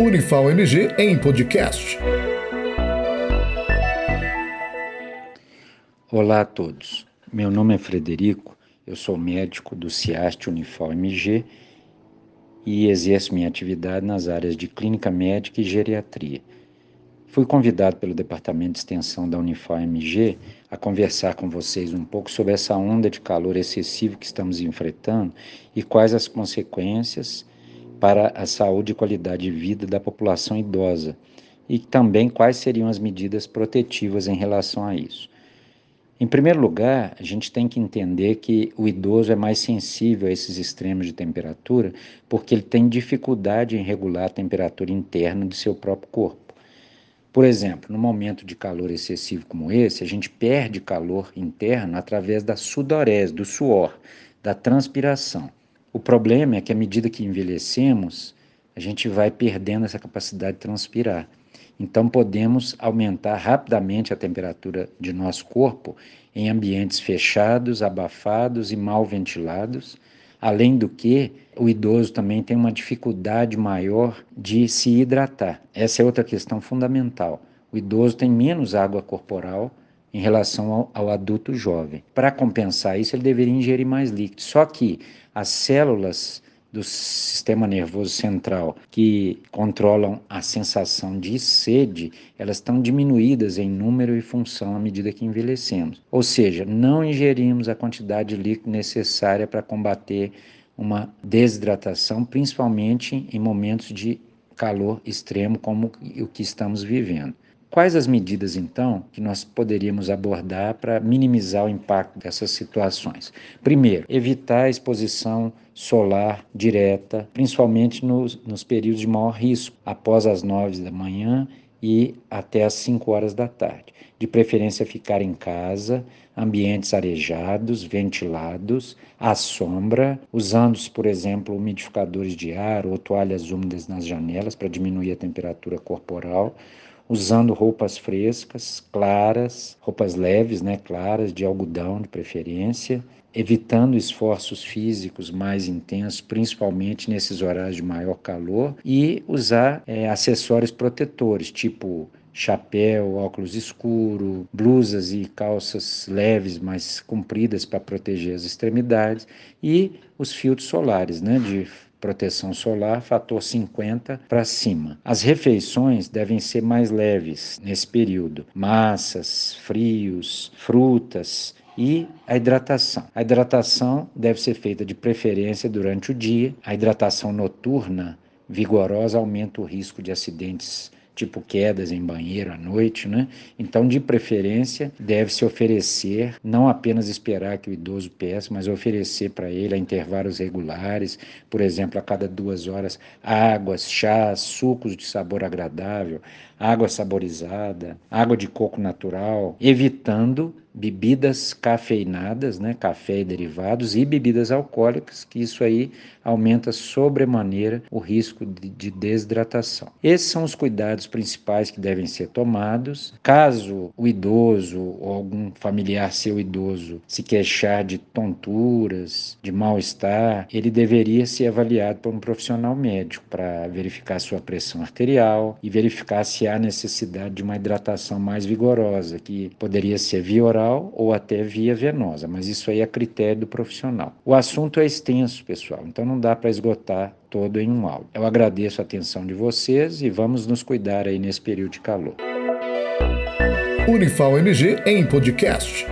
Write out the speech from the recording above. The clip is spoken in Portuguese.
Unifal MG em podcast. Olá a todos. Meu nome é Frederico, eu sou médico do CIAST Unifal MG e exerço minha atividade nas áreas de clínica médica e geriatria. Fui convidado pelo Departamento de Extensão da Unifal MG a conversar com vocês um pouco sobre essa onda de calor excessivo que estamos enfrentando e quais as consequências para a saúde e qualidade de vida da população idosa e também quais seriam as medidas protetivas em relação a isso. Em primeiro lugar, a gente tem que entender que o idoso é mais sensível a esses extremos de temperatura porque ele tem dificuldade em regular a temperatura interna de seu próprio corpo. Por exemplo, no momento de calor excessivo como esse, a gente perde calor interno através da sudorese, do suor, da transpiração. O problema é que à medida que envelhecemos, a gente vai perdendo essa capacidade de transpirar. Então, podemos aumentar rapidamente a temperatura de nosso corpo em ambientes fechados, abafados e mal ventilados. Além do que, o idoso também tem uma dificuldade maior de se hidratar. Essa é outra questão fundamental. O idoso tem menos água corporal em relação ao, ao adulto jovem. Para compensar isso, ele deveria ingerir mais líquido. Só que as células do sistema nervoso central que controlam a sensação de sede, elas estão diminuídas em número e função à medida que envelhecemos. Ou seja, não ingerimos a quantidade de líquido necessária para combater uma desidratação, principalmente em momentos de calor extremo como o que estamos vivendo. Quais as medidas, então, que nós poderíamos abordar para minimizar o impacto dessas situações? Primeiro, evitar a exposição solar direta, principalmente nos, nos períodos de maior risco, após as nove da manhã e até as 5 horas da tarde. De preferência, ficar em casa, ambientes arejados, ventilados, à sombra, usando, por exemplo, umidificadores de ar ou toalhas úmidas nas janelas para diminuir a temperatura corporal usando roupas frescas, claras, roupas leves, né, claras, de algodão de preferência, evitando esforços físicos mais intensos, principalmente nesses horários de maior calor, e usar é, acessórios protetores, tipo chapéu, óculos escuro, blusas e calças leves, mais compridas para proteger as extremidades, e os filtros solares, né, de proteção solar, fator 50 para cima. As refeições devem ser mais leves nesse período. Massas, frios, frutas e a hidratação. A hidratação deve ser feita de preferência durante o dia. A hidratação noturna vigorosa aumenta o risco de acidentes tipo quedas em banheiro à noite, né? Então, de preferência, deve-se oferecer, não apenas esperar que o idoso peça, mas oferecer para ele a intervalos regulares, por exemplo, a cada duas horas, águas, chás, sucos de sabor agradável, água saborizada, água de coco natural, evitando bebidas cafeinadas, né, café e derivados, e bebidas alcoólicas, que isso aí aumenta sobremaneira o risco de, de, desidratação. Esses são os cuidados principais que devem ser tomados. Caso o idoso ou algum familiar seu idoso se queixar de tonturas, de mal-estar, ele deveria ser avaliado por um profissional médico para verificar sua pressão arterial e verificar se há necessidade de uma hidratação mais vigorosa, que poderia ser via oral ou até via venosa, mas isso aí é critério do profissional. O assunto é extenso, pessoal, então não dá para esgotar todo em um áudio. Eu agradeço a atenção de vocês e vamos nos cuidar aí nesse período de calor. Unifal MG em podcast.